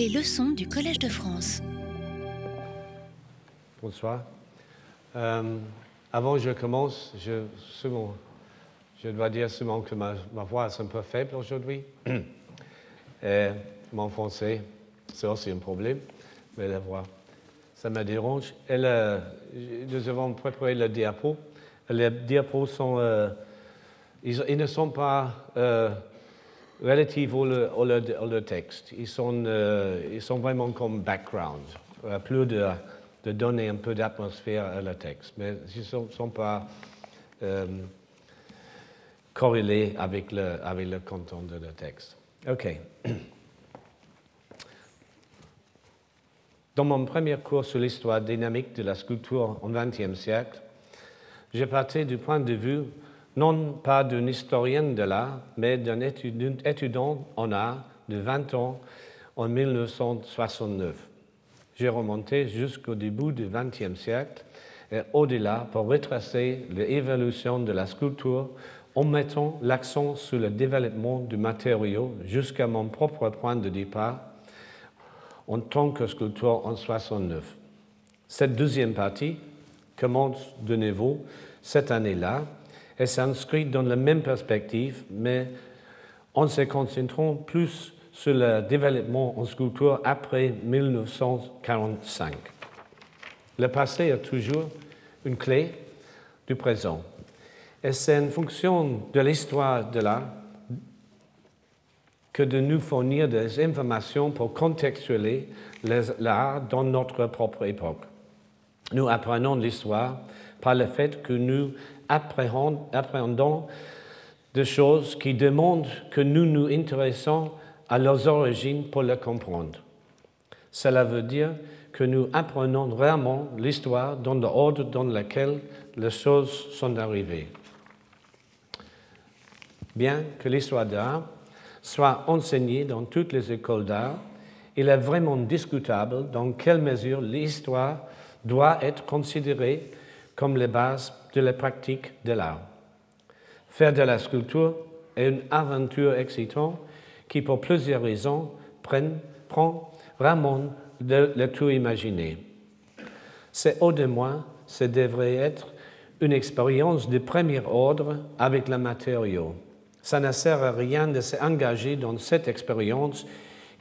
Les leçons du Collège de France. Bonsoir. Euh, avant que je commence, je, je dois dire seulement que ma, voix est un peu faible aujourd'hui. Mon français, c'est aussi un problème, mais la voix, ça me dérange. Et nous avons préparé le diapo. Les diapos sont, euh, ils, ne sont pas euh, relatifs au, texte. Ils sont, euh, ils sont vraiment comme background, plus de, donner un peu d'atmosphère à le texte. Mais ils ne sont, pas corrélés avec le, avec le contenu de le texte. OK. Dans mon premier cours sur l'histoire dynamique de la sculpture au XXe siècle, j'ai parti du point de vue non pas d'un historien de l'art, mais d'un étudiant en art de 20 ans en 1969. J'ai remonté jusqu'au début du XXe siècle et au-delà pour retracer l'évolution de la sculpture en mettant l'accent sur le développement du matériau jusqu'à mon propre point de départ en tant que sculpteur en 69. Cette deuxième partie commence de nouveau cette année-là et s'inscrit dans la même perspective, mais en se concentrant plus sur le développement en sculpture après 1945. Le passé est toujours une clé du présent. Et c'est une fonction de l'histoire de l'art que de nous fournir des informations pour contextualiser l'art dans notre propre époque. Nous apprenons l'histoire par le fait que nous appréhendons des choses qui demandent que nous nous intéressons à leurs origines pour les comprendre. Cela veut dire que nous apprenons vraiment l'histoire dans l'ordre dans lequel les choses sont arrivées. Bien que l'histoire d'art soit enseignée dans toutes les écoles d'art, il est vraiment discutable dans quelle mesure l'histoire doit être considérée comme les bases de la pratique de l'art. Faire de la sculpture est une aventure excitante qui, pour plusieurs raisons, prend vraiment de le tout imaginer. C'est au de moins, ce devrait être une expérience de premier ordre avec le matériau. Ça ne sert à rien de s'engager dans cette expérience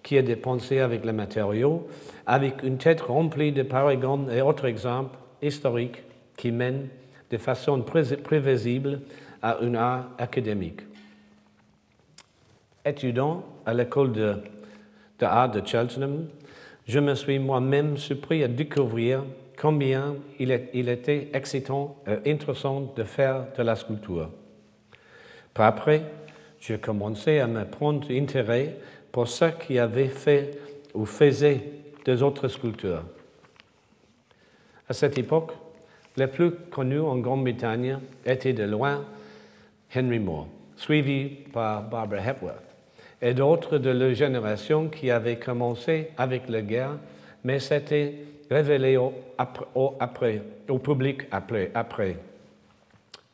qui est dépensée avec les matériaux, avec une tête remplie de paragons et autres exemples historiques qui mènent de façon prévisible à un art académique. Étudiant à l'école de, de, de Cheltenham, je me suis moi-même surpris à découvrir combien il, était excitant et intéressant de faire de la sculpture. Puis après, j'ai commencé à me prendre intérêt pour ce qui avait fait ou faisait des autres sculpteurs. À cette époque, les plus connus en Grande-Bretagne étaient de loin Henry Moore, suivi par Barbara Hepworth, et d'autres de leur génération qui avaient commencé avec la guerre, mais s'étaient révélés au, public après. après.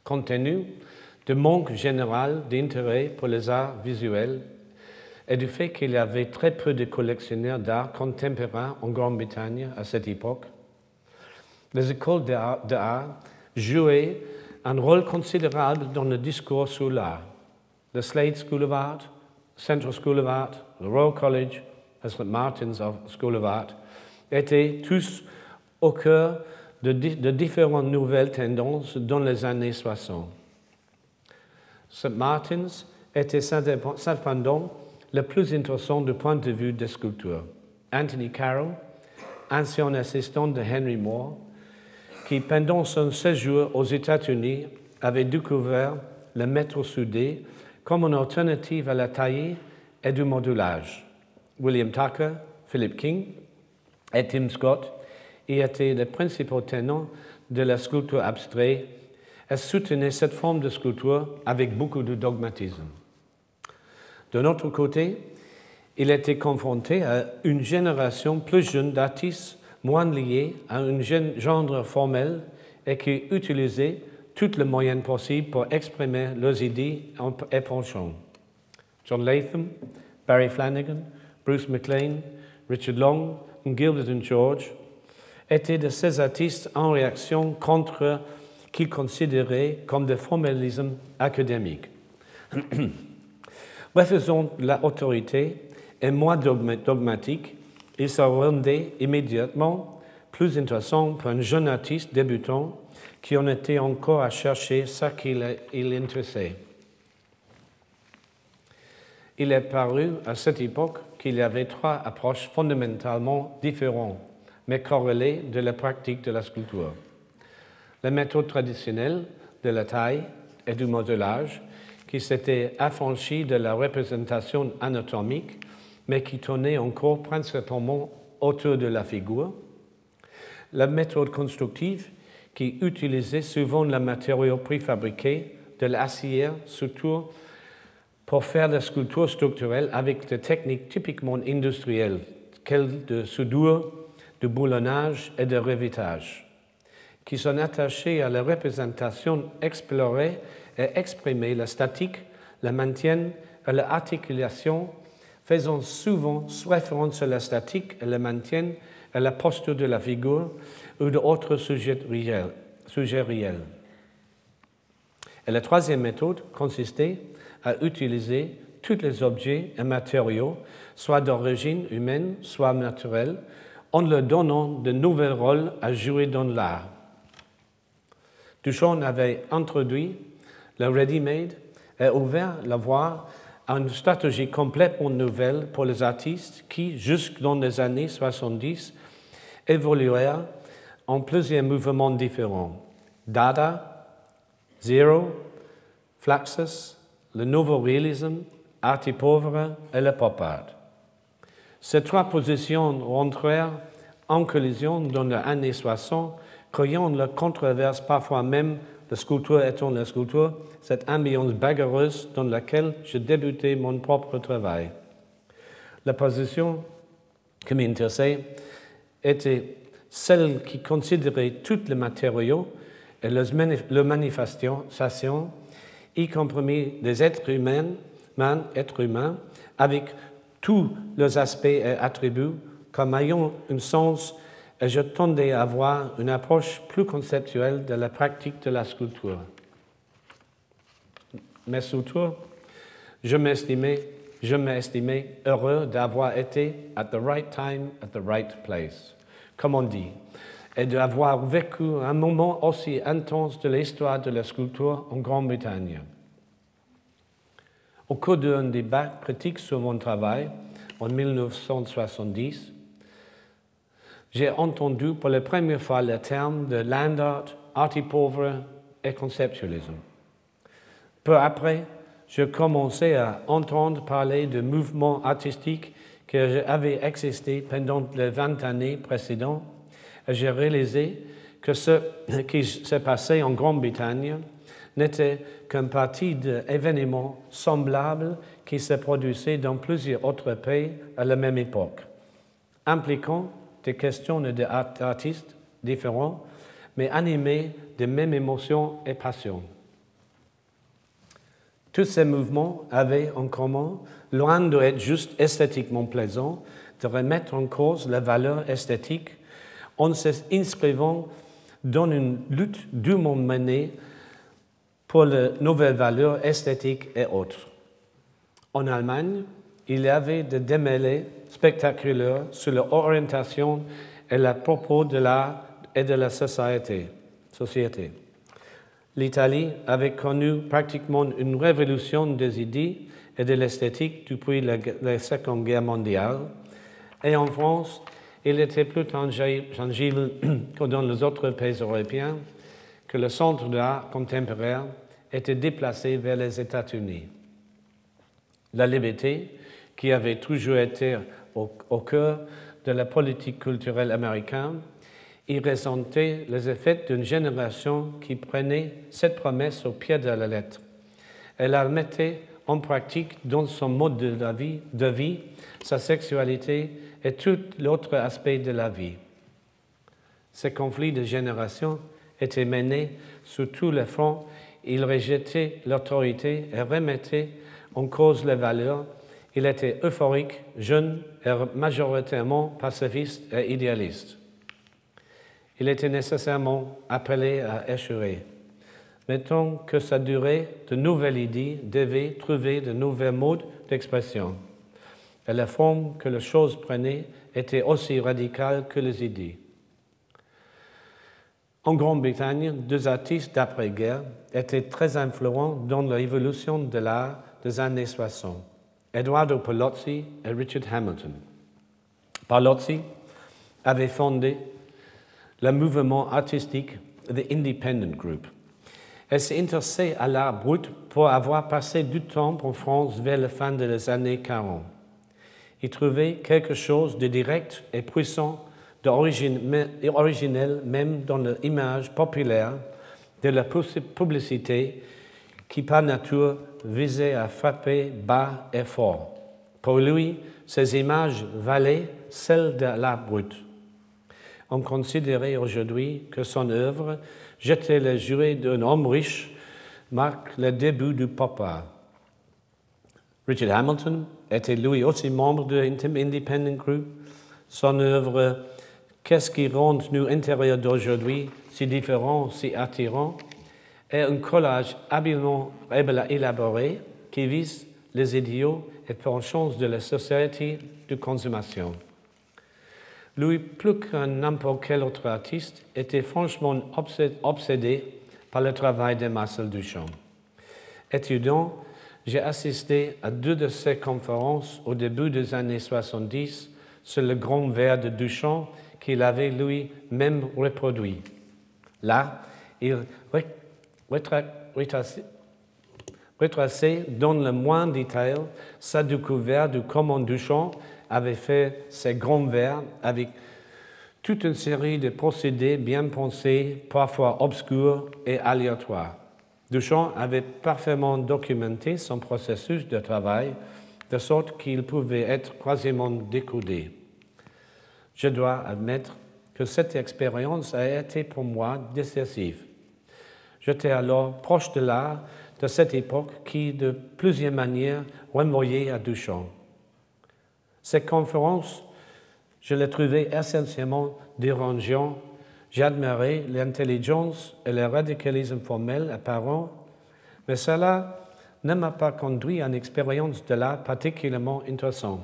Compte tenu du manque général d'intérêt pour les arts visuels et du fait qu'il y avait très peu de collectionneurs d'art contemporain en Grande-Bretagne à cette époque, les écoles d'art jouaient un rôle considérable dans le discours sur l'art. The Slade School of Art, Central School of Art, the Royal College, St. Martin's School of Art étaient tous au cœur de différentes nouvelles tendances dans les années 60. St. Martin's était cependant le plus intéressant du point de vue des sculptures. Anthony Carroll, ancien assistant de Henry Moore, qui pendant son séjour aux États-Unis avait découvert le métro soudé comme une alternative à la taille et du modulage. William Tucker, Philip King et Tim Scott y étaient les principaux tenants de la sculpture abstraite et soutenaient cette forme de sculpture avec beaucoup de dogmatisme. De notre côté, il était confronté à une génération plus jeune d'artistes moins liés à un genre formel et qui utilisaient tous les moyens possibles pour exprimer leurs idées et penchants. John Latham, Barry Flanagan, Bruce McLean, Richard Long, Gilbert and George, étaient de ces artistes en réaction contre qu'ils considéraient comme des formalismes académiques. Refusant l'autorité et moins dogmatique, il se rendait immédiatement plus intéressant pour un jeune artiste débutant qui en était encore à chercher ce qui l'intéressait. Il est paru à cette époque qu'il y avait trois approches fondamentalement différentes, mais corrélées de la pratique de la sculpture. La méthode traditionnelle de la taille et du modelage, qui s'était affranchie de la représentation anatomique, mais qui tournait encore principalement autour de la figure. La méthode constructive, qui utilisait souvent le matériau préfabriqué de l'acier, surtout pour faire la sculpture structurelle avec des techniques typiquement industrielles, telles de soudure, de boulonnage et de revitage, qui sont attachées à la représentation explorée et exprimée, la statique, la maintien et l'articulation, faisant souvent référence à la statique et le maintien à la posture de la figure ou d'autres sujets réels. Sujets réels. Et la troisième méthode consistait à utiliser tous les objets et matériaux, soit d'origine humaine, soit naturelle, en leur donnant de nouveaux rôles à jouer dans l'art. Duchamp avait introduit le ready-made et ouvert la voie une stratégie complètement nouvelle pour les artistes qui, jusque dans les années 70, évoluèrent en plusieurs mouvements différents. Dada, Zero, Fluxus, le nouveau réalisme, Arti pauvre et le pop art. Ces trois positions rentrèrent en collision dans les années 60, créant la controverse parfois même la sculpture étant la sculpture, cette ambiance bagarreuse dans laquelle je débutais mon propre travail. La position qui m'intéressait était celle qui considérait tous les matériaux et leurs manifestations y compris des êtres humains, êtres humains, avec tous leurs aspects et attributs, comme ayant un sens, et je tendais à avoir une approche plus conceptuelle de la pratique de la sculpture. Mais surtout, je m'estimais, heureux d'avoir été at the right time, at the right place, comme on dit, et d'avoir vécu un moment aussi intense de l'histoire de la sculpture en Grande-Bretagne. Au cours d'un débat critique sur mon travail en 1970, j'ai entendu pour la première fois le terme de land art, arti pauvre et conceptualisme. Peu après, je commençais à entendre parler de mouvements artistiques qui avaient existé pendant les 20 années précédentes j'ai réalisé que ce qui s'est passé en Grande-Bretagne n'était qu'une partie d'événements semblables qui se produisaient dans plusieurs autres pays à la même époque, impliquant des questions d'artistes différents, mais animés de mêmes émotions et passions. Tous ces mouvements avaient en commun, loin d'être juste esthétiquement plaisants, de remettre en cause la valeur esthétique en s'inscrivant dans une lutte dûment menée pour les nouvelles valeurs esthétiques et autres. En Allemagne, il y avait des démêlés spectaculaires sur l'orientation et les propos de l'art et de la société. société. L'Italie avait connu pratiquement une révolution des idées et de l'esthétique depuis la, la Seconde Guerre mondiale, et en France, il était plus tangible que dans les autres pays européens que le centre d'art contemporain était déplacé vers les États-Unis. La liberté, qui avait toujours été au, cœur de la politique culturelle américaine, y ressentait les effets d'une génération qui prenait cette promesse au pied de la lettre. Elle la mettait en pratique dans son mode de vie, de vie sa sexualité et tout l'autre aspect de la vie. Ces conflits de génération étaient menés sur tous les fronts. Ils rejetaient l'autorité et remettaient en cause les valeurs. Il était euphorique, jeune et majoritairement pacifiste et idéaliste. Il était nécessairement appelé à échouer. Mettons que sa durée, de nouvelles idées devaient trouver de nouveaux modes d'expression. Et la forme que les choses prenaient était aussi radicale que les idées. En Grande-Bretagne, deux artistes d'après-guerre étaient très influents dans l'évolution de l'art des années 60, Eduardo Palozzi et Richard Hamilton. Palozzi avait fondé le mouvement artistique The Independent Group. Elle s'est intéressée à l'art brut pour avoir passé du temps en France vers la fin des années 40. Il trouvait quelque chose de direct et puissant originel même dans l'image populaire de la publicité qui par nature visait à frapper bas et fort. Pour lui, ces images valaient celles de l'art brut. On considérait aujourd'hui que son œuvre, Jeter les jouets d'un homme riche, marque le début du pop art. Richard Hamilton était lui aussi membre de l'Independent Group. Son œuvre Qu'est-ce qui rend nous intérieurs d'aujourd'hui si différents, si attirants est un collage habilement élaboré qui vise les idéaux et penchants de la société de consommation. Lui, plus qu'un n'importe quel autre artiste, était franchement obsédé par le travail de Marcel Duchamp. Étudiant, j'ai assisté à deux de ses conférences au début des années 70 sur le grand verre de Duchamp qu'il avait lui-même reproduit. Là, il retraçait dans le moindre détail sa découverte de comment Duchamp avait fait ses grands vers avec toute une série de procédés bien pensés, parfois obscurs et aléatoires. Duchamp avait parfaitement documenté son processus de travail de sorte qu'il pouvait être quasiment décodé. Je dois admettre que cette expérience a été pour moi décisive. J'étais alors proche de l'art de cette époque qui, de plusieurs manières, renvoyait à Duchamp. Cette conférence, je l'ai trouvée essentiellement dérangeante. J'admirais l'intelligence et le radicalisme formel apparent, mais cela ne m'a pas conduit à une expérience de l'art particulièrement intéressante.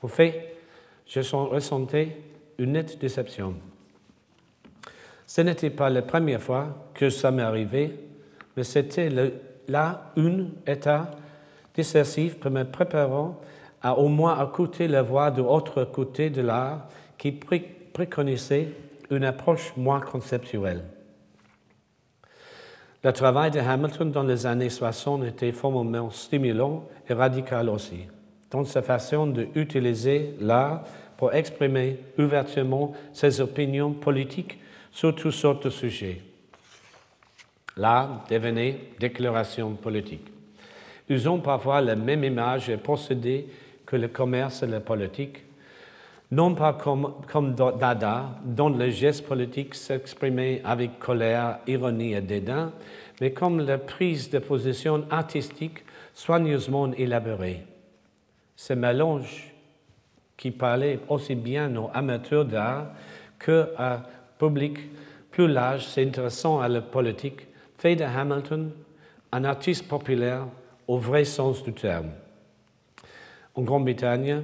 Au fait, je ressentais une nette déception. Ce n'était pas la première fois que ça m'est arrivé, mais c'était là une état décisif pour me préparer à au moins écouter la voix de l'autre côté de l'art qui préconisait une approche moins conceptuelle. Le travail de Hamilton dans les années 60 était formellement stimulant et radical aussi dans sa façon d'utiliser l'art pour exprimer ouvertement ses opinions politiques sur toutes sortes de sujets. L'art devenait déclaration politique. Usons parfois la même image et procédé que le commerce et la politique, non pas comme, comme Dada, dont le geste politique s'exprimait avec colère, ironie et dédain, mais comme la prise de position artistique soigneusement élaborée. Ce mélange qui parlait aussi bien aux amateurs d'art qu'à public plus large s'intéressant à la politique fait de Hamilton un artiste populaire au vrai sens du terme. En Grande-Bretagne,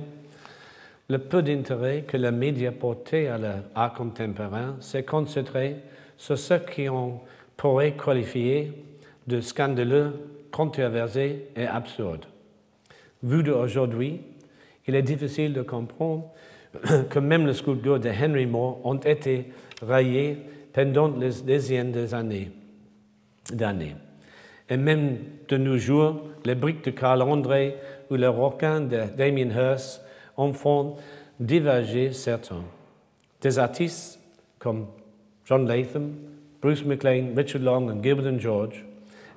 le peu d'intérêt que les médias portaient à l'art contemporain s'est concentré sur ce qu'on pourrait qualifier de scandaleux, controversé et absurde. Vu d'aujourd'hui, il est difficile de comprendre que même les sculptures de Henry Moore ont été raillées pendant les dizaines d'années. Et même de nos jours, les briques de Carl André ou les requins de Damien Hirst en font diverger certains. Des artistes comme John Latham, Bruce McLean, Richard Long et Gilbert George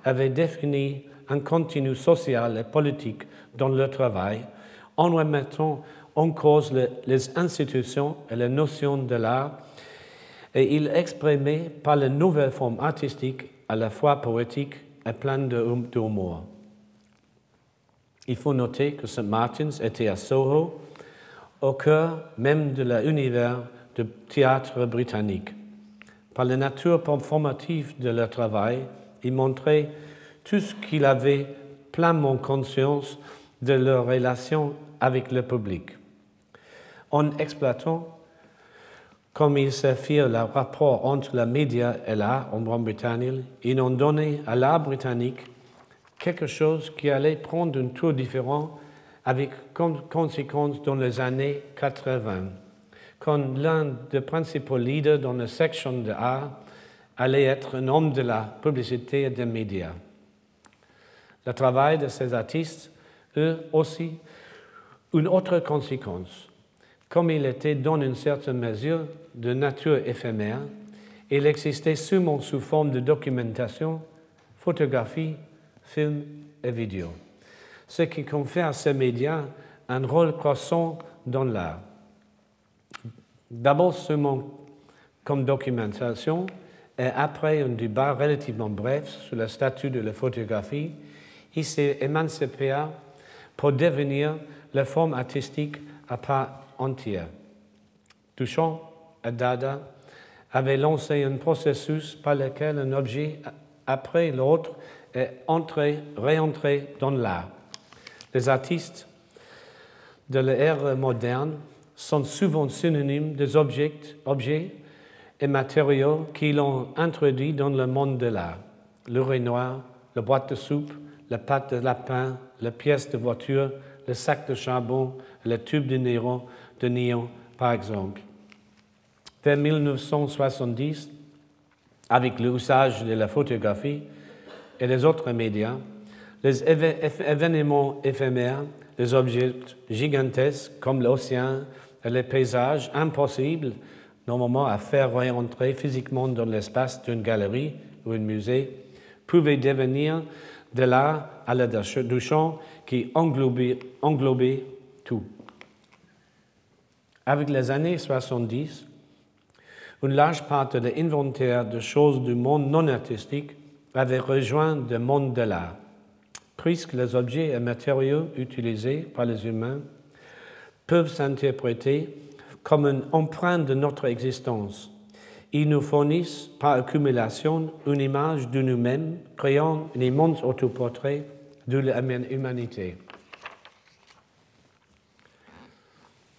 avaient défini un contenu social et politique dans leur travail en remettant en cause les institutions et les notions de l'art, et il exprimait par les nouvelles formes artistiques à la fois poétiques et pleines d'humour. Il faut noter que St. Martin's était à Soho, au cœur même de l'univers du théâtre britannique. Par la nature formative de leur travail, ils montraient tout ce qu'il avait pleinement conscience de leur relation avec le public. En exploitant comme ils se firent le rapport entre les médias et l'art en Grande-Bretagne, ils ont donné à l'art britannique quelque chose qui allait prendre un tour différent avec conséquence dans les années 80, quand l'un des principaux leaders dans la section de art allait être un homme de la publicité et des médias. Le travail de ces artistes eut aussi une autre conséquence. Comme il était dans une certaine mesure de nature éphémère, il existait seulement sous forme de documentation, photographie, film et vidéo, ce qui confère à ces médias un rôle croissant dans l'art. D'abord seulement comme documentation, et après un débat relativement bref sur le statut de la photographie, il s'est émancipé pour devenir la forme artistique à part entière. Duchamp et Dada avaient lancé un processus par lequel un objet après l'autre est entré, réentré dans l'art. Les artistes de l'ère moderne sont souvent synonymes des objets, objets et matériaux qui l'ont introduit dans le monde de l'art. Le noir, la boîte de soupe, la pâte de lapin, la pièce de voiture, le sac de charbon, le tube de néon, de néon par exemple. Vers 1970, avec l'usage de la photographie et des autres médias, les événements éphémères, les objets gigantesques comme l'océan les paysages impossibles normalement à faire réentrer physiquement dans l'espace d'une galerie ou un musée, pouvaient devenir de l'art à la Duchamp qui englobait, tout. Avec les années 70, une large part de l'inventaire de choses du monde non artistique avait rejoint le monde de l'art, puisque les objets et matériaux utilisés par les humains peuvent s'interpréter comme une empreinte de notre existence. Ils nous fournissent par accumulation une image de nous-mêmes, créant un immense autoportrait de l'humanité.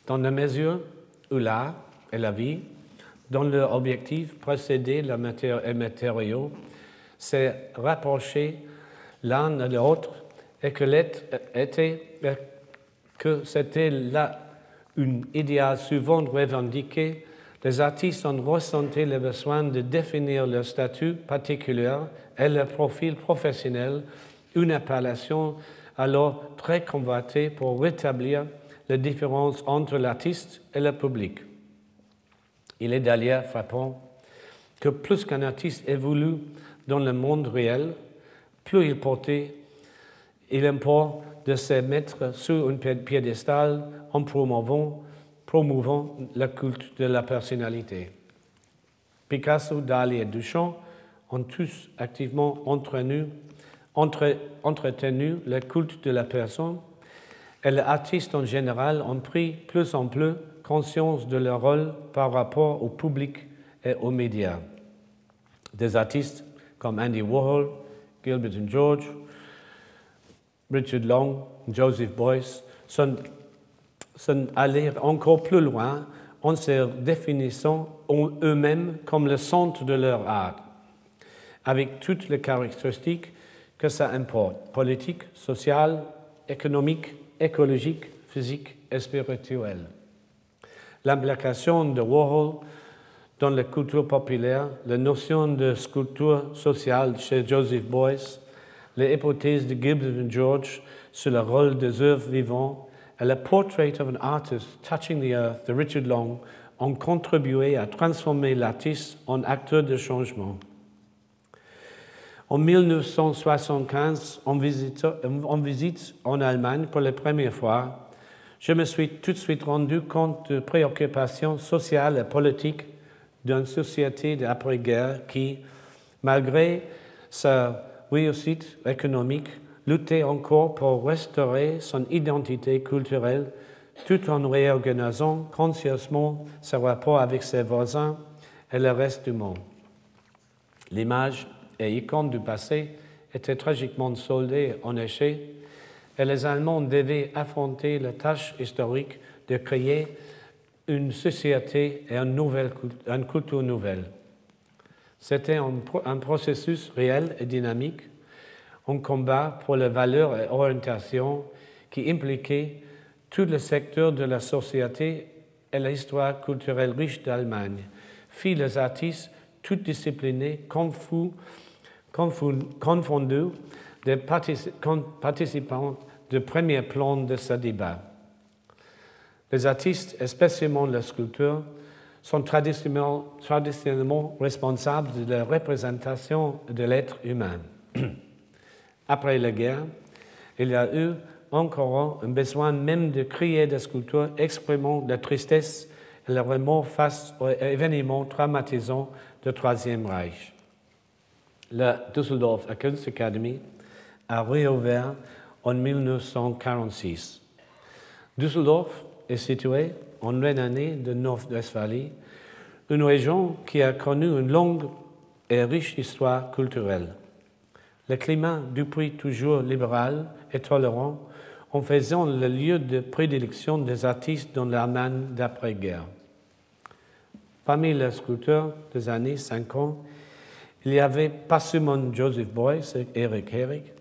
Dans la mesure où l'art et la vie, dont leur objectif précédait le matériau, s'est rapproché l'un de l'autre et que, était, que c'était là une idéal souvent revendiqué, les artistes ont ressenti le besoin de définir leur statut particulier et leur profil professionnel, une appellation alors très convoitée pour rétablir la différence entre l'artiste et le public. Il est d'ailleurs frappant que plus qu'un artiste évolue dans le monde réel, plus il portait, il importe de se mettre sur un piédestal en promouvant, promouvant le culte de la personnalité. Picasso, Dali et Duchamp ont tous activement entretenu, entre, entretenu le culte de la personne et les artistes en général ont pris plus en plus conscience de leur rôle par rapport au public et aux médias. Des artistes comme Andy Warhol, Gilbert and George, Richard Long, Joseph Boyce sont, allés encore plus loin en se définissant eux-mêmes comme le centre de leur art, avec toutes les caractéristiques que ça importe, politique, sociale, économique, écologique, physique et spirituelle. L'implication de Warhol dans la culture populaire, la notion de sculpture sociale chez Joseph Boyce, les hypothèses de Gibbs et George sur le rôle des œuvres vivantes et le portrait of an artist touching the earth de Richard Long ont contribué à transformer l'artiste en acteur de changement. En 1975, en visite, en Allemagne pour la première fois, je me suis tout de suite rendu compte de préoccupations sociales et politiques d'une société d'après-guerre qui, malgré sa réussite économique, luttait encore pour restaurer son identité culturelle tout en réorganisant consciencement ses rapports avec ses voisins et le reste du monde. L'image et icône du passé était tragiquement soldée en échec et les Allemands devaient affronter la tâche historique de créer une société et une, nouvelle, une culture nouvelle. C'était un, processus réel et dynamique, un combat pour les valeurs et orientations qui impliquait tout le secteur de la société et l'histoire culturelle riche d'Allemagne, fit les artistes toutes disciplinés, confus, confondus, des participants de premier plan de ce débat. Les artistes, especiellement les sculpteurs, sont traditionnellement, traditionnellement responsables de la représentation de l'être humain. Après la guerre, il y a eu encore un besoin même de créer des sculptures exprimant la tristesse et le remords face aux événements traumatisants du Troisième Reich. La Düsseldorf Academy a réouvert en 1946. Düsseldorf est située en Rhénanie de Nord-Westphalie, une région qui a connu une longue et riche histoire culturelle. Le climat, depuis toujours libéral et tolérant, en faisant le lieu de prédilection des artistes dans l'Allemagne d'après-guerre. Parmi les sculpteurs des années 50, il y avait pas seulement Joseph Beuys et Eric Herrig,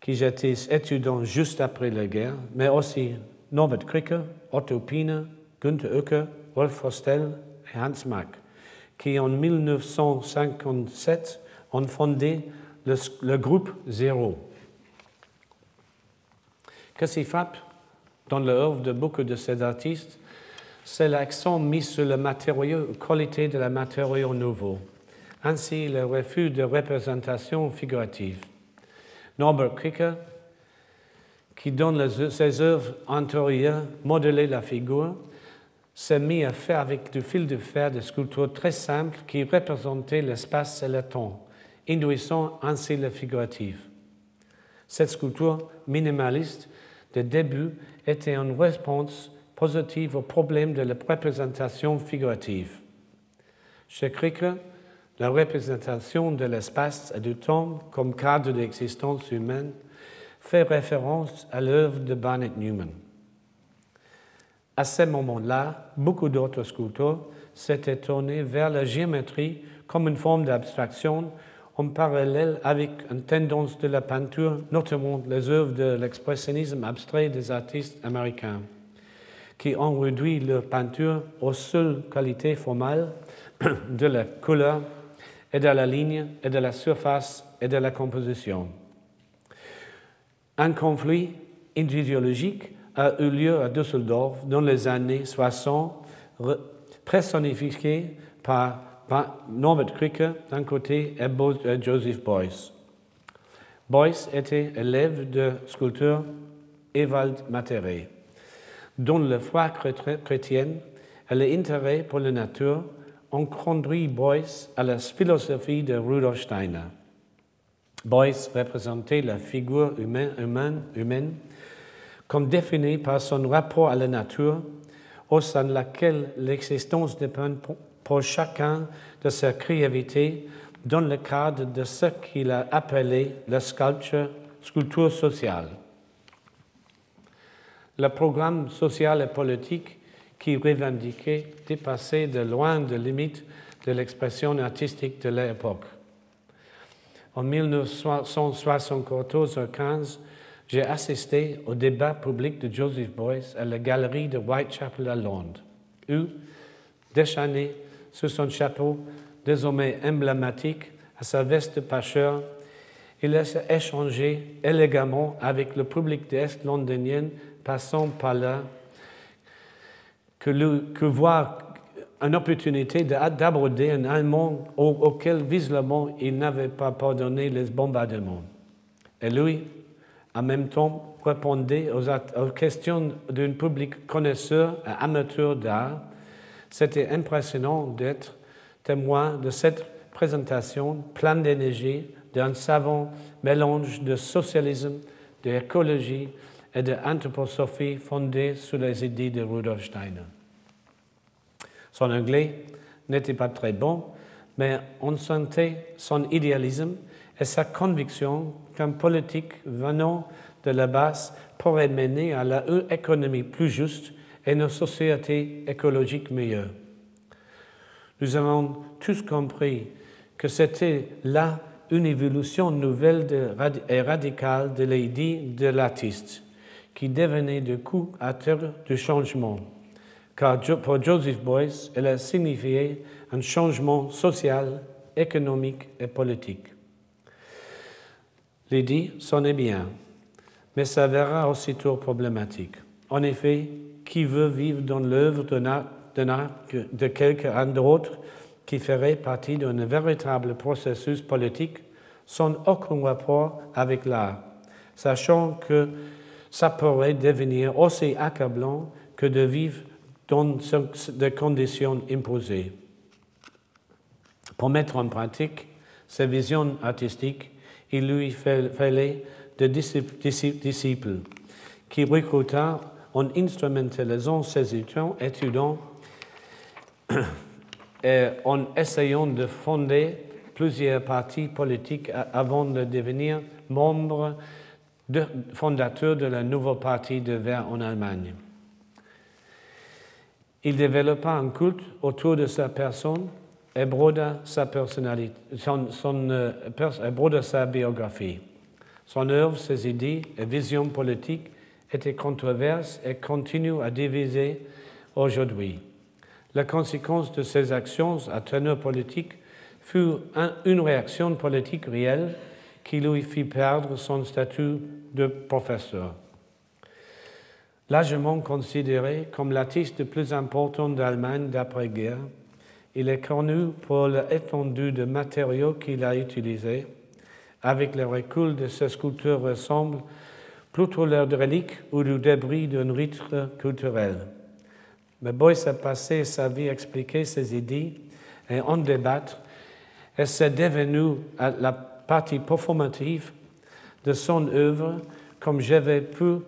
qui étaient étudiants juste après la guerre, mais aussi Norbert Kricke, Otto Pine, Günther Oecke, Wolf Forstel et Hans Mack, qui en 1957 ont fondé le, groupe Zéro. Que s'y frappe dans l'œuvre de beaucoup de ces artistes, c'est l'accent mis sur la qualité de la matériau nouveau, ainsi le refus de représentation figurative. Norbert Kricke, qui dans ses œuvres antérieures modelait la figure, s'est mis à faire avec du fil de fer des sculptures très simples qui représentaient l'espace et le temps, induisant ainsi le figuratif. Cette sculpture minimaliste de début était une réponse positive au problème de la représentation figurative. Chez Kricke, la représentation de l'espace et du temps comme cadre d'existence humaine fait référence à l'œuvre de Barnett Newman. À ce moment-là, beaucoup d'autres sculpteurs s'étaient tournés vers la géométrie comme une forme d'abstraction en parallèle avec une tendance de la peinture, notamment les œuvres de l'expressionnisme abstrait des artistes américains, qui ont réduit leur peinture aux seules qualités formales de la couleur et de la ligne et de la surface et de la composition. Un conflit idéologique a eu lieu à Düsseldorf dans les années 60, personnifié par Norbert Kricke d'un côté et Joseph Beuys. Beuys était élève de sculpteur Ewald Materet, dont la foi chrétienne et l'intérêt pour la nature ont conduit Beuys à la philosophie de Rudolf Steiner. Beuys représentait la figure humaine, humaine, humaine comme définie par son rapport à la nature, au sein de laquelle l'existence dépend pour chacun de sa créativité dans le cadre de ce qu'il a appelé la sculpture, sculpture sociale. Le programme social et politique qui revendiquait dépasser de loin de limites de l'expression artistique de l'époque. En 1974-15, j'ai assisté au débat public de Joseph Beuys à la galerie de Whitechapel à Londres, où, déchaîné sous son chapeau, désormais emblématique, à sa veste de pêcheur, il a échangé élégamment avec le public d'Est londonien passant par là que, le, voir une opportunité d'aborder un Allemand auquel visiblement il n'avait pas pardonné les bombardements. Et lui, en même temps, répondait aux, questions d'un public connaisseur et amateur d'art. C'était impressionnant d'être témoin de cette présentation pleine d'énergie, d'un savant mélange de socialisme, d'écologie et d'anthroposophie fondée sur les idées de Rudolf Steiner. Son anglais n'était pas très bon, mais on sentait son idéalisme et sa conviction qu'un politique venant de la base pourrait mener à une économie plus juste et une société écologique meilleure. Nous avons tous compris que c'était là une évolution nouvelle et radicale de l'idée de l'artiste, qui devenait de coup acteur du changement. Car pour Joseph Boyce, elle a signifié un changement social, économique et politique. L'idée sonnait bien, mais ça verra aussitôt problématique. En effet, qui veut vivre dans l'œuvre de, de quelqu'un d'autre qui ferait partie d'un véritable processus politique sans aucun rapport avec l'art, sachant que ça pourrait devenir aussi accablant que de vivre dans des conditions imposées. Pour mettre en pratique ces visions artistiques, il lui fallait des disciples qui recruta en instrumentalisant ses étudiants et en essayant de fonder plusieurs partis politiques avant de devenir membre fondateur de la nouvelle partie de Vert en Allemagne. Il développa un culte autour de sa personne et broda sa personnalité, son, euh, sa biographie. Son œuvre, ses idées et visions politiques étaient controverses et continuent à diviser aujourd'hui. La conséquence de ces actions à teneur politique fut une réaction politique réelle qui lui fit perdre son statut de professeur. Largement considéré comme l'artiste le plus important d'Allemagne d'après-guerre, il est connu pour l'étendue de matériaux qu'il a utilisés. Avec le recul de ses sculptures ressemblent plutôt de reliques ou du débris d'un rite culturel. Mais Boyce a passé sa vie à expliquer ses idées et en débattre, et c'est devenu la partie performative de son œuvre comme j'avais pu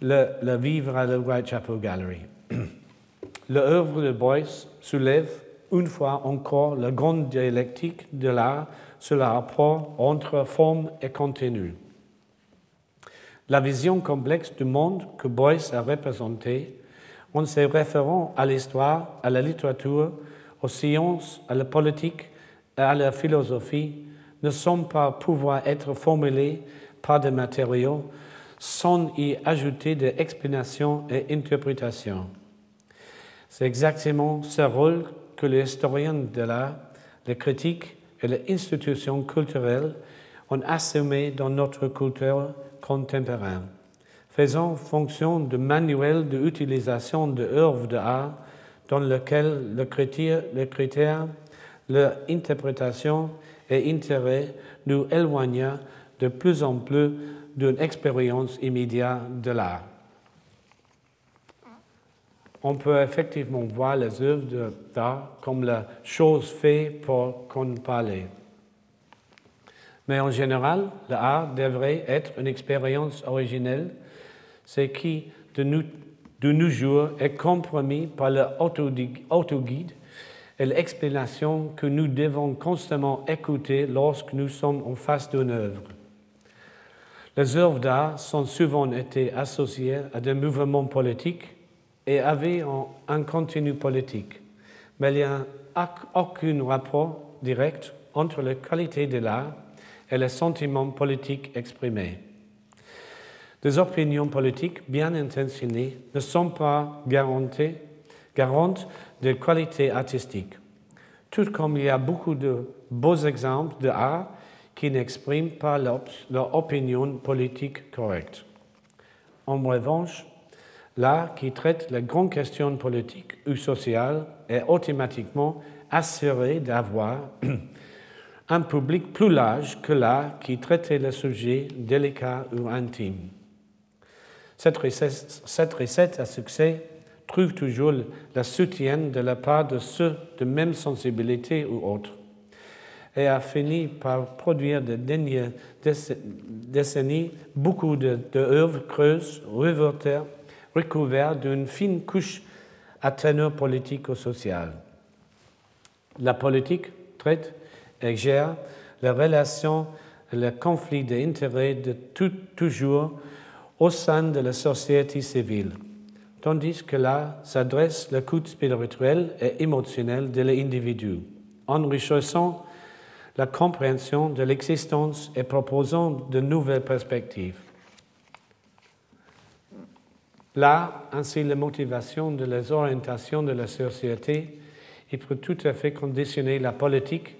le, vivre à la Whitechapel Gallery. L'œuvre de Boyce soulève une fois encore la grande dialectique de l'art sur le rapport entre forme et contenu. La vision complexe du monde que Boyce a représenté en se référant à l'histoire, à la littérature, aux sciences, à la politique et à la philosophie ne semble pas pouvoir être formulées par des matériaux sans y ajouter des explanations et interprétations. C'est exactement ce rôle que les historiens de l'art, les critiques et les institutions culturelles ont assumé dans notre culture contemporaine, faisant fonction de manuel d'utilisation de œuvres d'art dans lequel le critère, le critère, l'interprétation et l'intérêt nous éloignent de plus en plus d'une expérience immédiate de l'art on peut effectivement voir les œuvres d'art comme la chose faite pour qu'on parle. Mais en général, l'art devrait être une expérience originelle, ce qui, de nous, de nos jours, est compromis par l'autoguide et l'explanation que nous devons constamment écouter lorsque nous sommes en face d'une œuvre. Les œuvres d'art sont souvent été associées à des mouvements politiques et avait un contenu politique. Mais il n'y a aucun rapport direct entre la qualité de l'art et les sentiments politiques exprimés. Des opinions politiques bien intentionnées ne sont pas garantes de qualité artistique, tout comme il y a beaucoup de beaux exemples d'art qui n'expriment pas leur opinion politique correcte. En revanche, L'art qui traite les grandes questions politiques ou sociales est automatiquement assuré d'avoir un public plus large que l'art qui traitait les sujets délicats ou intimes. Cette recette, à succès trouve toujours le soutien de la part de ceux de même sensibilité ou autres. et a fini par produire de dernières décennies beaucoup d'œuvres de, creuses, révoltées, recouvertes d'une fine couche à teneur politico-social. La politique traite et gère les relations et les conflits d'intérêts de toujours au sein de la société civile, tandis que là s'adresse le coût spirituel et émotionnel de l'individu, enrichissant la compréhension de l'existence et proposant de nouvelles perspectives. Là, ainsi, la motivation de les orientations de la société, il peut tout à fait conditionner la politique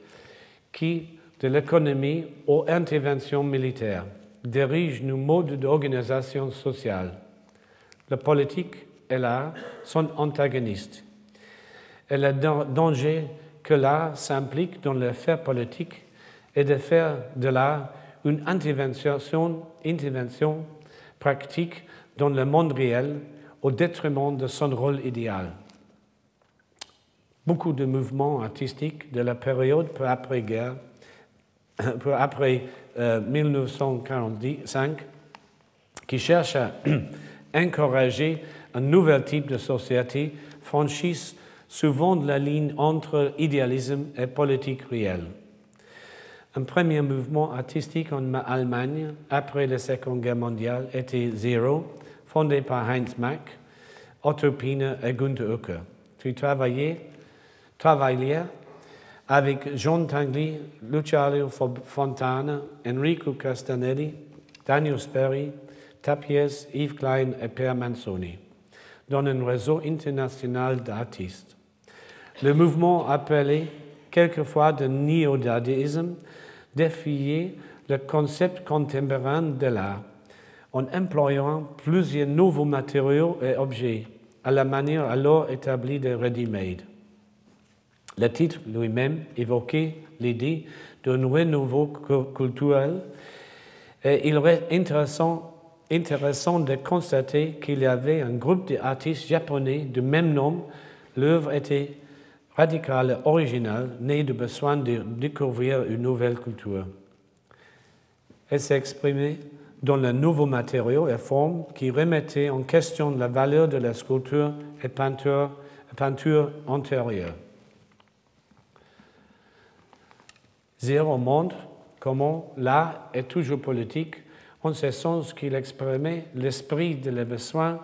qui, de l'économie aux interventions militaires, dirige nos modes d'organisation sociale. La politique et l'art sont antagonistes. Et le danger que l'art s'implique dans l'affaire politique est de faire de l'art une intervention, pratique dans le monde réel au détriment de son rôle idéal. Beaucoup de mouvements artistiques de la période après-guerre, après 1945, euh, qui cherchent à encourager un nouvel type de société, franchissent souvent la ligne entre idéalisme et politique réelle. Un premier mouvement artistique en Allemagne après la Seconde Guerre mondiale était Zero, fondé par Heinz Mack, Otto Pina et Gunther Ucker. Tu travaillais, travaillais avec Jean Tanguy, Luciano Fontana, Enrico Castanelli, Daniel Sperry, Tapies, Yves Klein et Pierre Manzoni, dans un réseau international d'artistes. Le mouvement appelé quelquefois de néo-dadaïsme défiait le concept contemporain de l'art en employant plusieurs nouveaux matériaux et objets à la manière alors établie de ready-made. Le titre lui-même évoquait l'idée d'un renouveau culturel et il est intéressant, intéressant de constater qu'il y avait un groupe d'artistes japonais du même nom. L'œuvre était radicale originale, née du besoin de découvrir une nouvelle culture. Elle s'exprimait dans le nouveau matériaux et formes qui remettaient en question la valeur de la sculpture et peinture, peinture antérieure. Zéro montre comment l'art est toujours politique, en ce sens qu'il exprimait l'esprit de besoins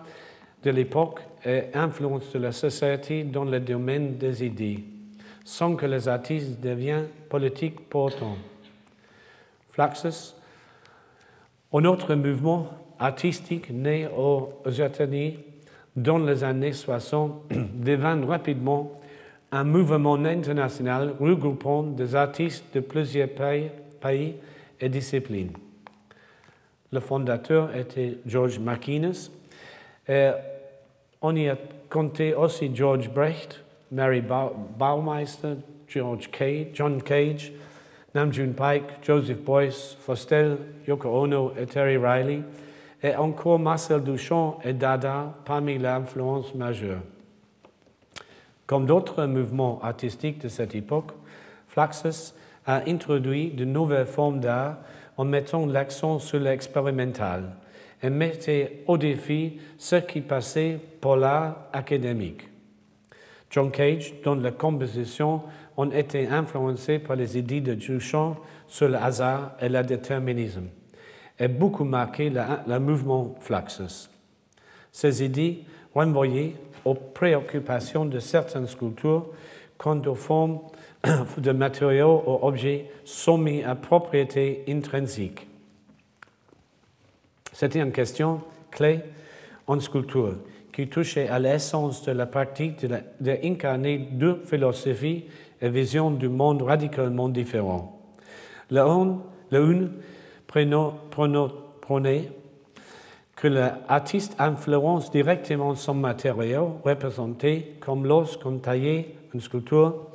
de l'époque et influence de la société dans le domaine des idées, sans que les artistes deviennent politiques pour autant. Flaxus, un autre mouvement artistique né aux États-Unis dans les années 60 devint rapidement un mouvement international regroupant des artistes de plusieurs pays et disciplines. Le fondateur était George McInnes et on y a compté aussi George Brecht, Mary Baumeister, George Cage, John Cage, Namjoon Pike, Joseph Boyce, Fostel, Yoko Ono et Terry Riley, et encore Marcel Duchamp et Dada parmi l'influence majeure. Comme d'autres mouvements artistiques de cette époque, Flaxus a introduit de nouvelles formes d'art en mettant l'accent sur l'expérimental et mettait au défi ce qui passait pour l'art académique. John Cage, dont la composition ont été influencées par les idées de Duchamp sur le hasard et le déterminisme, et beaucoup marqué le, mouvement Fluxus. Ces idées renvoyaient aux préoccupations de certaines sculptures quant aux formes de matériaux ou objets soumis à propriété intrinsique. C'était une question clé en sculpture qui touchait à l'essence de la pratique d'incarner deux philosophies et visions du monde radicalement différents. L'une prenait que l'artiste influence directement son matériau représenté comme lorsqu'on taillait une sculpture,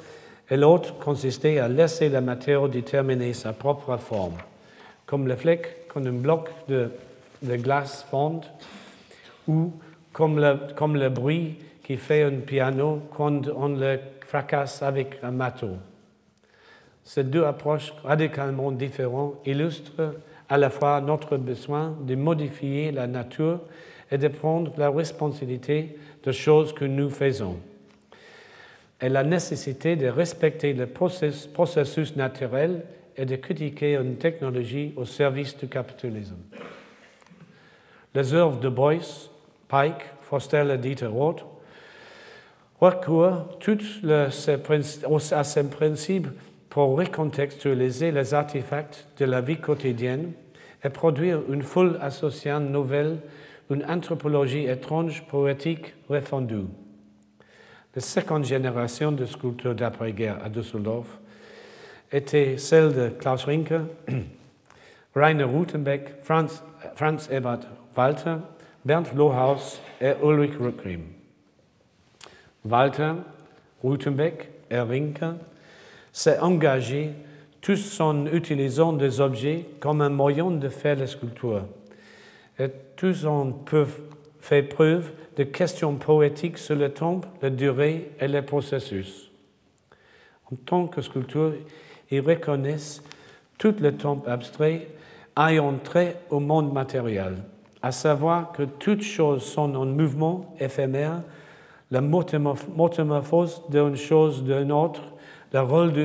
et l'autre consistait à laisser le matériau déterminer sa propre forme, comme le flec quand un bloc de, glace fond, ou comme le, comme le bruit qui fait un piano quand on le fracasse avec un marteau. Ces deux approches radicalement différentes illustrent à la fois notre besoin de modifier la nature et de prendre la responsabilité de choses que nous faisons, et la nécessité de respecter le processus naturel et de critiquer une technologie au service du capitalisme. Les œuvres de Boyce, Pike, Forster et Dieter Roth recourent à ces principes pour recontextualiser les artefacts de la vie quotidienne et produire une foule associant nouvelle, une anthropologie étrange, poétique, refondue. La seconde génération de sculpteurs d'après-guerre à Düsseldorf était celle de Klaus Rinke, Rainer Rutenbeck, Franz, Ebert Walter, Bernd Lohaus et Ulrich Rückgrim. Walter, Rutenbeck et Rinke s'est engagé tous en utilisant des objets comme un moyen de faire la sculpture. Et tous ont fait preuve de questions poétiques sur le temps, la durée et le processus. En tant que sculpture, ils reconnaissent tout le temps abstrait ayant trait au monde matériel, à savoir que toutes choses sont en mouvement éphémère, la métamorphose d'une chose d'une autre le rôle de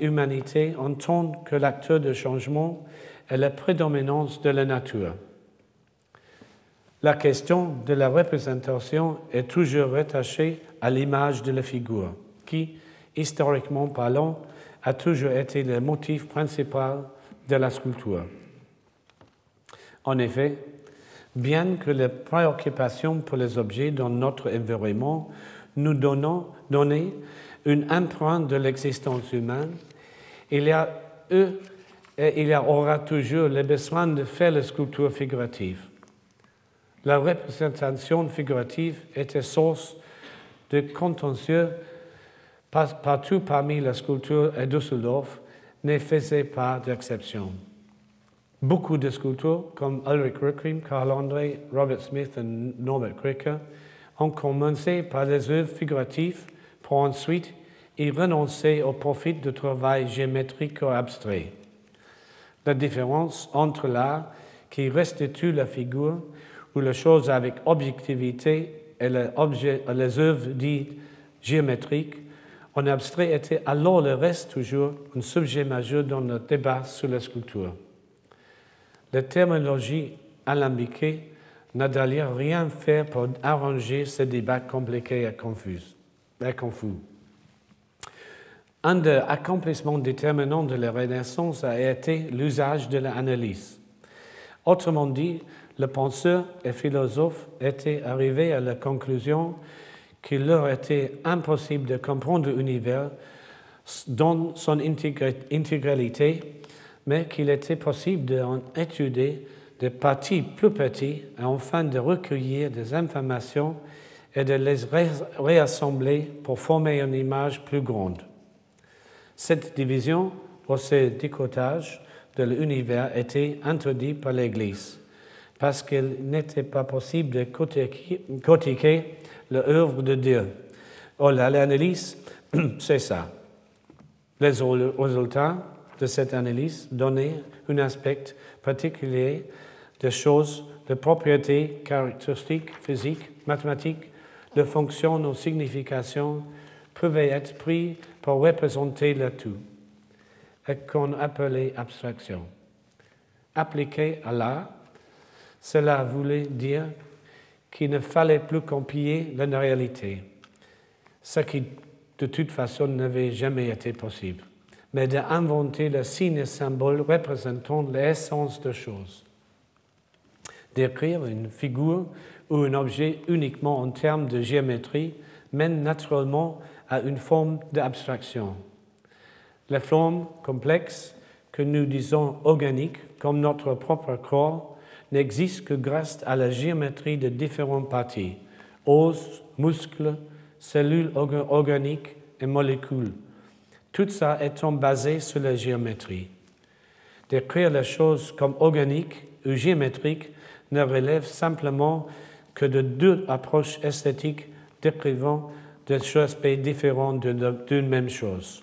l'humanité en tant que l'acteur de changement est la prédominance de la nature. La question de la représentation est toujours rattachée à l'image de la figure, qui, historiquement parlant, a toujours été le motif principal de la sculpture. En effet, bien que les préoccupations pour les objets dans notre environnement nous donnent, une empreinte de l'existence humaine, il y a il y aura toujours le besoin de faire la sculpture figurative. La représentation figurative était source de contentieux partout parmi la sculpture et Düsseldorf ne faisait pas d'exception. Beaucoup de sculpteurs comme Ulrich Rückgrim, Karl André, Robert Smith et Norbert Kricker ont commencé par des œuvres figuratives pour ensuite y renoncer au profit du travail géométrique ou abstrait. La différence entre l'art qui restitue la figure ou la chose avec objectivité et les œuvres dites géométriques en abstrait était alors le reste toujours un sujet majeur dans le débat sur la sculpture. La terminologie alambiquée n'a d'ailleurs rien fait pour arranger ce débat compliqué et confus. Un des accomplissements déterminants de la Renaissance a été l'usage de l'analyse. Autrement dit, le penseur et philosophe étaient arrivés à la conclusion qu'il leur était impossible de comprendre l'univers dans son intégralité, mais qu'il était possible d'en étudier des parties plus petites et enfin de recueillir des informations et de les réassembler pour former une image plus grande. Cette division ou ce décotage de l'univers était interdit par l'Église parce qu'il n'était pas possible de critiquer l'œuvre de Dieu. Oh, l'analyse, c'est ça. Les résultats de cette analyse donnaient un aspect particulier des choses, de propriétés caractéristiques physiques, mathématiques, de fonctions ou significations pouvaient être pris pour représenter le tout, qu'on appelait abstraction. Appliqué à l'art, cela voulait dire qu'il ne fallait plus copier la réalité, ce qui de toute façon n'avait jamais été possible, mais d'inventer le signe et symbole représentant l'essence de choses. D'écrire une figure ou un objet uniquement en termes de géométrie mène naturellement à une forme d'abstraction. La forme complexe que nous disons organique, comme notre propre corps, n'existe que grâce à la géométrie de différentes parties, os, muscles, cellules organiques et molécules. Tout ça étant basé sur la géométrie. Décrire les choses comme organiques ou géométriques ne relève simplement que de deux approches esthétiques décrivant des aspects différents d'une même chose.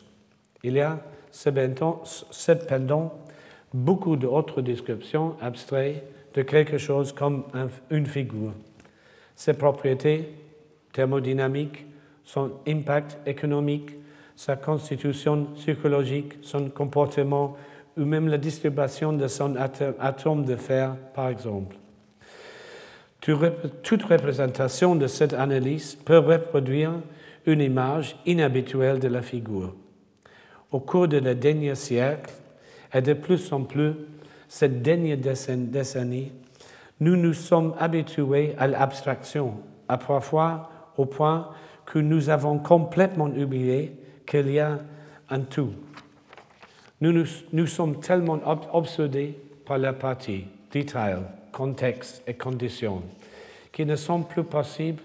Il y a cependant beaucoup d'autres descriptions abstraites de quelque chose comme une figure. Ses propriétés thermodynamiques, son impact économique, sa constitution psychologique, son comportement ou même la distribution de son atome de fer, par exemple. Toute représentation de cette analyse peut reproduire une image inhabituelle de la figure. Au cours de la dernier siècle, et de plus en plus, cette dernière décennie, nous nous sommes habitués à l'abstraction, à parfois au point que nous avons complètement oublié qu'il y a un tout. Nous, nous, sommes tellement obsédés par la partie, détails, contexte et conditions, qui ne sont plus possibles,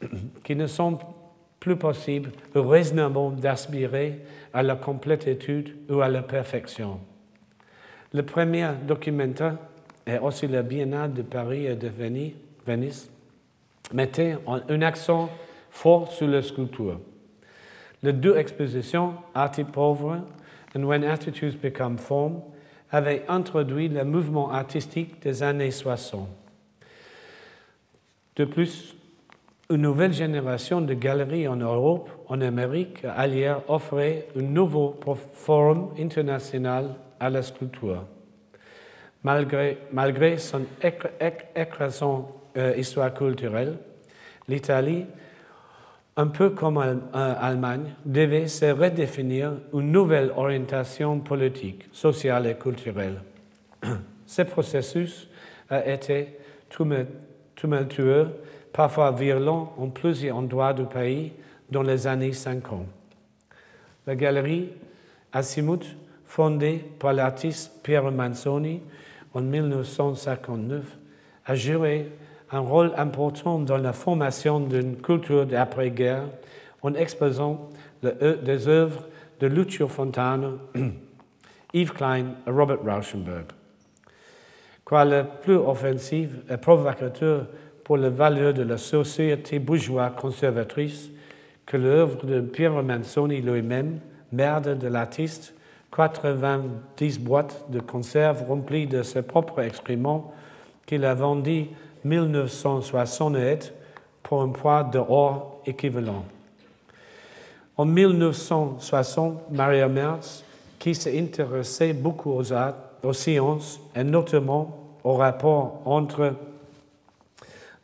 qui ne sont plus possible raisonnablement d'aspirer à la complétude ou à la perfection. Le premier documentaire et aussi le Biennale de Paris et de Venise mettait un accent fort sur la sculpture. Les deux expositions, Art pauvre et When Attitudes Become Form, avaient introduit le mouvement artistique des années 60. De plus, une nouvelle génération de galeries en Europe, en Amérique, ailleurs offrait un nouveau forum international à la sculpture. Malgré, son écrasante euh, histoire culturelle, l'Italie, un peu comme l'Allemagne, euh, devait se redéfinir une nouvelle orientation politique, sociale et culturelle. Ce processus a été tumultueux parfois violent en plusieurs endroits du pays dans les années 50. La galerie Asimut, fondée par l'artiste Piero Manzoni en 1959, a joué un rôle important dans la formation d'une culture d'après-guerre en exposant des œuvres de Lucio Fontana, Yves Klein et Robert Rauschenberg. Quoi le plus offensif et provocateur pour les valeurs de la société bourgeoise conservatrice que l'œuvre de Piero Manzoni lui-même, merde de l'artiste, 90 boîtes de conserve remplies de ses propres excréments qu'il a vendues 1968 pour un poids d'or équivalent. En 1960, Maria Merz, qui s'intéressait beaucoup aux arts, aux sciences et notamment au rapport entre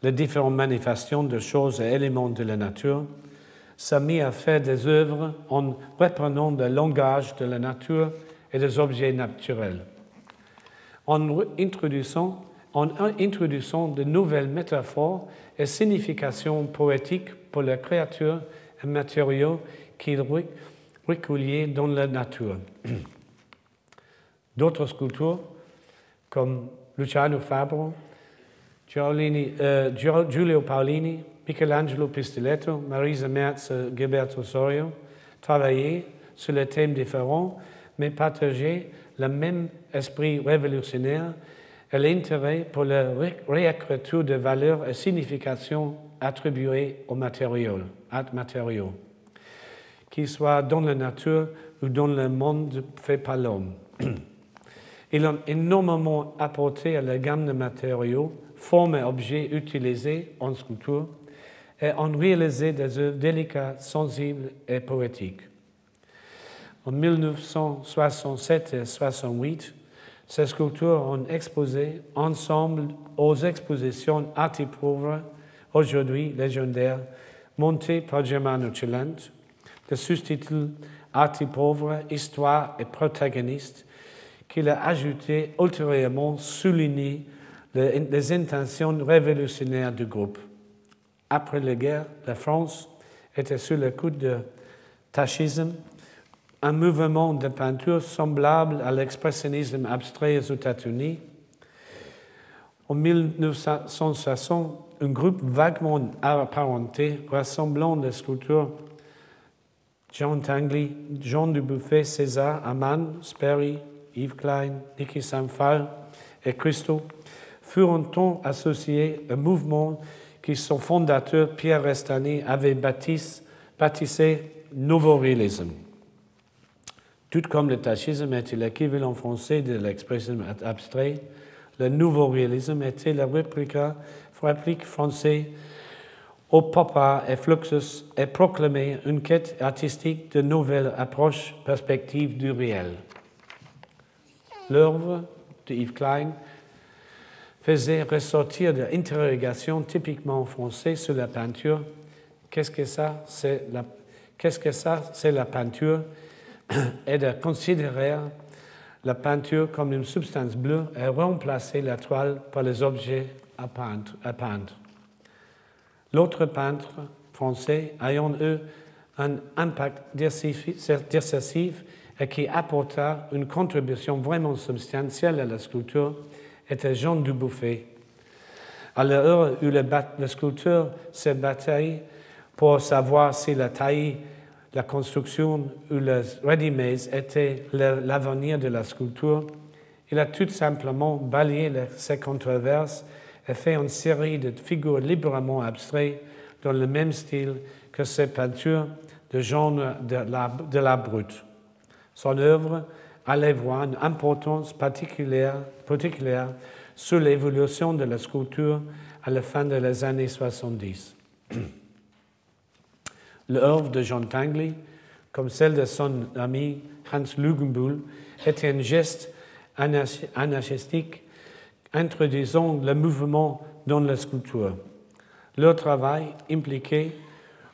les différentes manifestations de choses et éléments de la nature, s'est mis à faire des œuvres en reprenant le langage de la nature et des objets naturels, en introduisant, de nouvelles métaphores et significations poétiques pour les créatures et matériaux qu'il recueillait dans la nature. D'autres sculptures, comme Luciano Fabro, uh, Giulio Paolini, Michelangelo Pistoletto, Marisa Merz et Gilberto Sorio travaillaient sur des thèmes différents, mais partageaient le même esprit révolutionnaire et l'intérêt pour la réécriture de valeurs et significations attribuées aux matériaux, matériaux qu'ils soient dans la nature ou dans le monde fait par l'homme. Ils ont énormément apporté à la gamme de matériaux formes et objets utilisés en sculpture et ont réalisé des œuvres délicates, sensibles et poétiques. En 1967 et 68, ces sculptures ont exposé ensemble aux expositions Art Pauvre, aujourd'hui légendaires, montées par Germano Celent, de sous-titre Art Pauvre, Histoire et protagoniste, qu'il a ajouté ultérieurement souligné les intentions révolutionnaires du groupe. Après la guerre, la France était sous le coup de tachisme, un mouvement de peinture semblable à l'expressionnisme abstrait aux États-Unis. En 1960, un groupe vaguement apparenté, rassemblant des sculptures Jean Tangley, Jean Dubuffet, César, Aman, Sperry, Yves Klein, Nicky Samphal et Christo, furent associés un mouvement qui son fondateur, Pierre Restani, avait baptisé, baptisé Nouveau Réalisme. Tout comme le tachisme était l'équivalent français de l'expression abstrait, le nouveau réalisme était la réplique, française au pop art et Fluxus et proclamé une quête artistique de nouvelles approches perspectives du réel. L'œuvre de Yves Klein faisait ressortir de l'interrogation typiquement française sur la peinture. Qu'est-ce que ça, c'est la, qu'est-ce que ça, c'est la peinture? Et de considérer la peinture comme une substance bleue et remplacer la toile par les objets à peindre. L'autre peintre français ayant eu un impact décisif et qui apporta une contribution vraiment substantielle à la sculpture était Jean Dubuffet. À l'heure où le, le sculpteur s'est battu pour savoir si la taille la construction ou le ready-made était l'avenir de la sculpture, il a tout simplement balayé ces controverses et fait une série de figures librement abstraites dans le même style que ses peintures de genre de la, brute. Son œuvre allait voir une importance particulière, particulière sur l'évolution de la sculpture à la fin des années 70. L'œuvre de Jean Tangley, comme celle de son ami Hans Lugenbuhl, était un geste anarchistique introduisant le mouvement dans la sculpture. Leur travail impliquait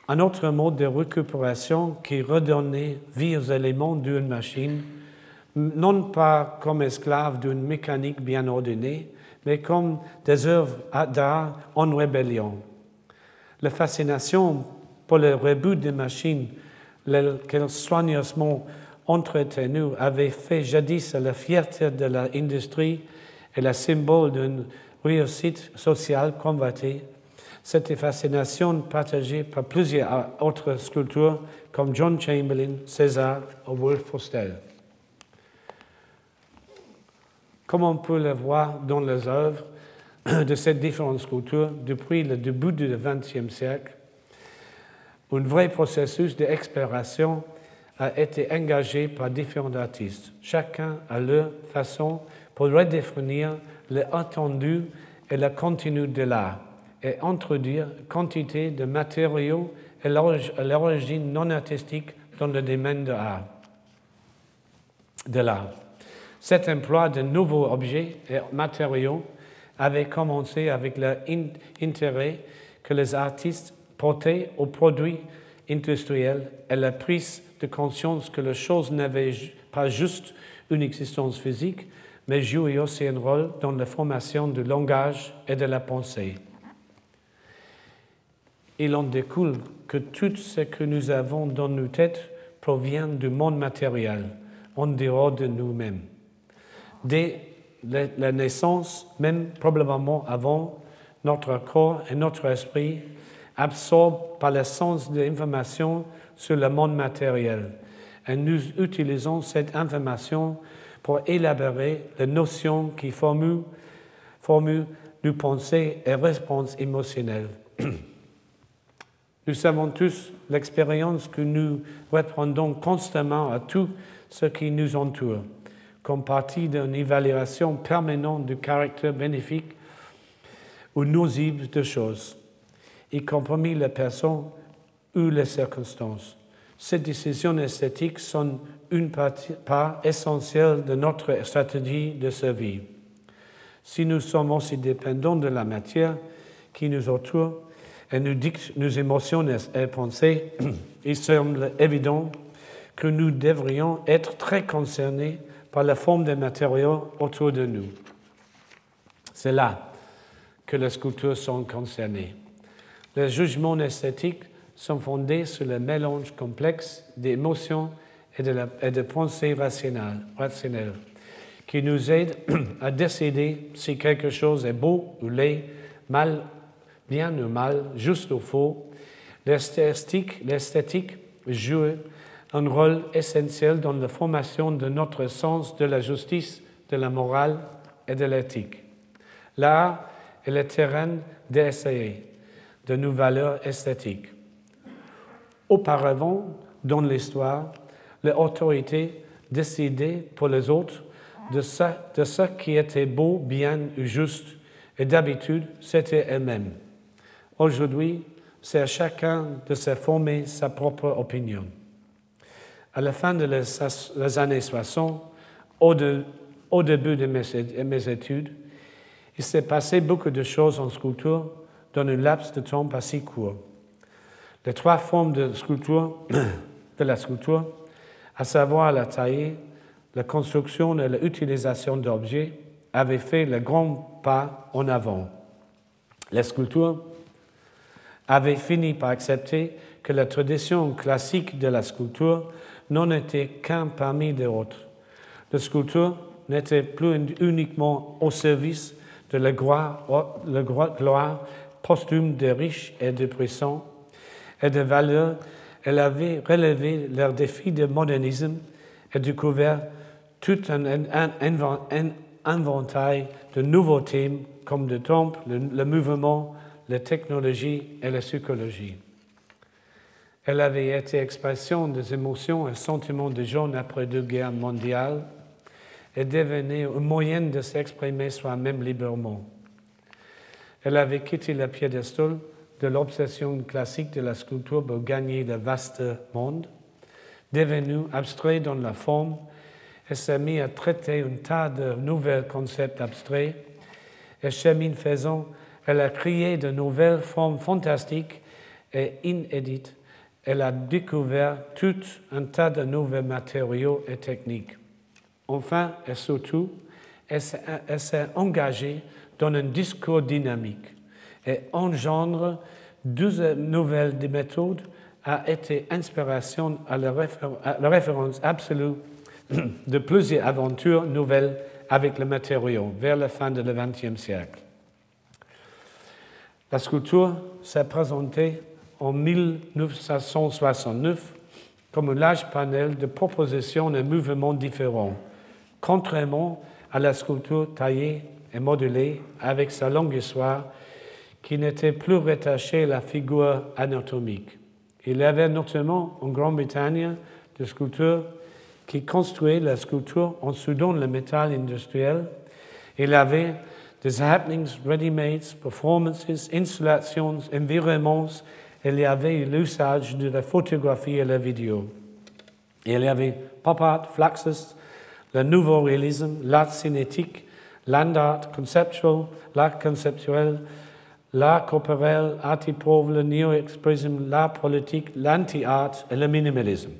un autre mode de récupération qui redonnait vie aux éléments d'une machine, non pas comme esclaves d'une mécanique bien ordonnée, mais comme des œuvres d'art en rébellion. La fascination pour le reboot des machines qu'elle soigneusement entretenues avait fait jadis la fierté de l'industrie et le symbole d'une réussite sociale convoitée. Cette fascination partagée par plusieurs autres sculpteurs comme John Chamberlain, César ou Wolf Postel. Comme on peut le voir dans les œuvres de ces différentes sculptures depuis le début du XXe siècle, un vrai processus d'exploration a été engagé par différents artistes, chacun à leur façon pour redéfinir l'attendu et le contenu de l'art et introduire quantité de matériaux et l'origine non artistique dans le domaine de l'art. Cet emploi de nouveaux objets et matériaux avait commencé avec l'intérêt que les artistes portée aux produits industriels et la prise de conscience que la chose n'avait pas juste une existence physique, mais jouait aussi un rôle dans la formation du langage et de la pensée. Il en découle que tout ce que nous avons dans nos têtes provient du monde matériel, en dehors de nous-mêmes. Dès la naissance, même probablement avant, notre corps et notre esprit absorbe par le sens de l'information sur le monde matériel. Et nous utilisons cette information pour élaborer les notions qui forment, forment nos pensées et réponses émotionnelles. Nous savons tous l'expérience que nous répondons constamment à tout ce qui nous entoure, comme partie d'une évaluation permanente du caractère bénéfique ou nuisible de choses y compris les personnes ou les circonstances. Ces décisions esthétiques sont une part essentielle de notre stratégie de survie. Si nous sommes aussi dépendants de la matière qui nous entoure et nous dicte nos émotions et pensées, il semble évident que nous devrions être très concernés par la forme des matériaux autour de nous. C'est là que les sculptures sont concernées. Les jugements esthétiques sont fondés sur le mélange complexe d'émotions et de, pensées rationnelles, qui nous aident à décider si quelque chose est beau ou laid, mal, bien ou mal, juste ou faux. L'esthétique joue un rôle essentiel dans la formation de notre sens de la justice, de la morale et de l'éthique. L'art est le terrain d'essayer de nos valeurs esthétiques. Auparavant, dans l'histoire, l'autorité décider pour les autres de ce, qui était beau, bien ou juste, et d'habitude, c'était elle-même. Aujourd'hui, c'est à chacun de se former sa propre opinion. À la fin des années 60, au, début de mes, mes études, il s'est passé beaucoup de choses en sculpture dans un laps de temps pas si court. Les trois formes de sculpture, de la sculpture, à savoir la taille, la construction et l'utilisation d'objets, avaient fait le grand pas en avant. La sculpture avait fini par accepter que la tradition classique de la sculpture n'en était qu'un parmi d'autres. La sculpture n'était plus uniquement au service de la gloire, la gloire posthume des riches et des puissants et de valeurs, elle avait relevé leurs défis de modernisme et découvert tout un, inventaire de nouveaux thèmes comme le temple, le, mouvement, la technologie et la psychologie. Elle avait été expression des émotions et sentiments des gens après deux guerres mondiales et devenait un moyen de s'exprimer soi-même librement. Elle avait quitté le piédestal de l'obsession classique de la sculpture pour gagner le vaste monde, devenu abstrait dans la forme, et s'est mis à traiter un tas de nouveaux concepts abstraits, et chemin faisant, elle a créé de nouvelles formes fantastiques et inédites. Elle a découvert tout un tas de nouveaux matériaux et techniques. Enfin et surtout, elle s'est engagée dans un discours dynamique et engendre douze nouvelles méthodes a été inspiration à la, référence absolue de plusieurs aventures nouvelles avec le matériau vers la fin du XXe siècle. La sculpture s'est présentée en 1969 comme un large panel de propositions et mouvements différents, contrairement à la sculpture taillée et modelée avec sa longue histoire qui n'était plus rattaché à la figure anatomique. Il y avait notamment en Grande-Bretagne des sculpteurs qui construisaient la sculpture en soudant le métal industriel. Il y avait des happenings, ready-made, performances, installations, environnements. Il y avait l'usage de la photographie et la vidéo. Il y avait pop art, flaxus, le nouveau réalisme, l'art cinétique, l'art conceptuel, l'art conceptuel, l'art corporel, pauvre, le neo-expression, l'art politique, l'anti-art et le minimalisme.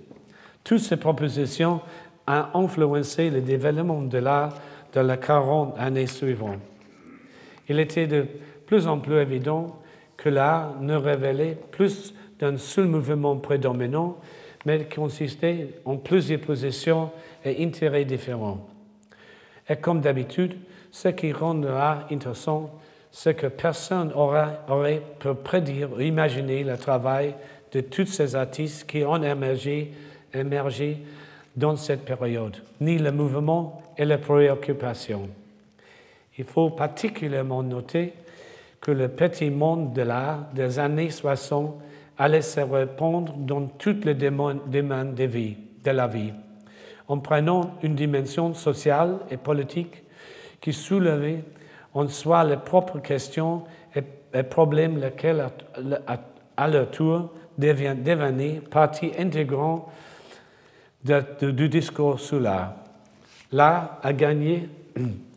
Toutes ces propositions ont influencé le développement de l'art de la 40 années suivantes. Il était de plus en plus évident que l'art ne révélait plus d'un seul mouvement prédominant, mais consistait en plusieurs positions et intérêts différents. Et comme d'habitude, ce qui rend l'art intéressant, ce que personne aurait pu prédire ou imaginer le travail de tous ces artistes qui ont émergé, émergé dans cette période, ni le mouvement et les préoccupations. Il faut particulièrement noter que le petit monde de l'art des années 60 allait se répandre dans toutes les domaines de, de la vie, en prenant une dimension sociale et politique qui soulevait en soi les propres questions et, problèmes lesquels, à, leur tour, devenaient partie intégrante du discours sur l'art. L'art a gagné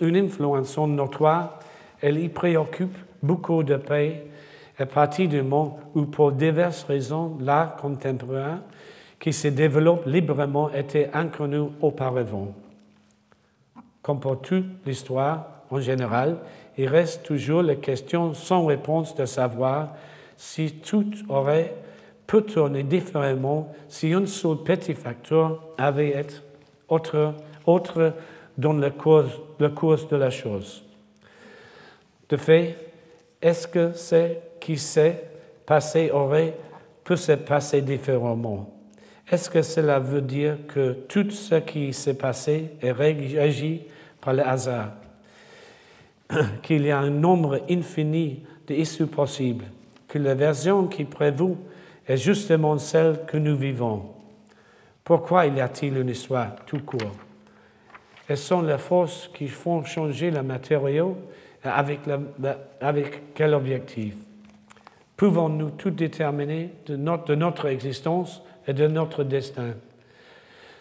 une influence notoire, elle y préoccupe beaucoup de pays et partie du monde où, pour diverses raisons, l'art contemporain qui se développe librement était inconnu auparavant. Comme pour toute l'histoire, en général, il reste toujours la question sans réponse de savoir si tout aurait pu tourner différemment si un seul petit facteur avait été autre, autre dans le cours, le cours de la chose. De fait, est-ce que ce qui s'est passé aurait pu se passer différemment? Est-ce que cela veut dire que tout ce qui s'est passé est régi par le hasard? qu'il y a un nombre infini d'issues possibles, que la version qui prévaut est justement celle que nous vivons. Pourquoi y a-t-il une histoire tout court? Elles sont les forces qui font changer le matériau avec, quel objectif? Pouvons-nous tout déterminer de notre, de notre existence et de notre destin?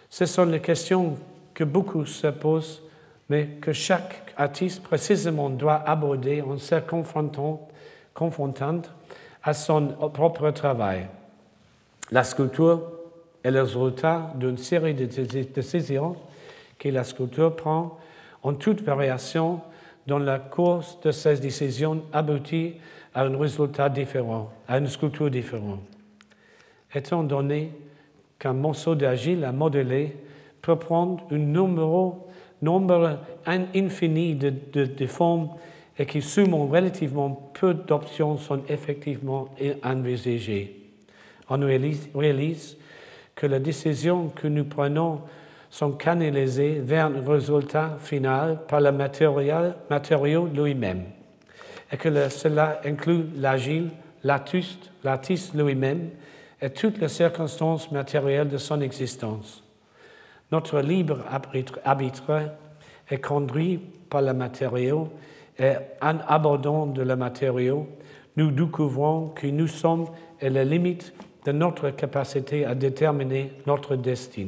Ce sont les questions que beaucoup se posent, mais que chaque artiste précisément doit aborder en se confrontant, confrontant à son propre travail. La sculpture est le résultat d'une série de décisions que la sculpture prend en toute variation dans la course de ces décisions aboutit à un résultat différent, à une sculpture différente. Étant donné qu'un morceau d'argile à modeler peut prendre un nombre, infini de, formes et qui souvent relativement peu d'options sont effectivement envisagées. On réalise que les décisions que nous prenons sont canalisées vers un résultat final par le matériau lui-même et que cela inclut l'agile, l'artiste, l'artiste lui-même et toutes les circonstances matérielles de son existence. Notre libre arbitre est conduit par le matériau et en abordant de le matériau, nous découvrons que nous sommes à la limite de notre capacité à déterminer notre destin.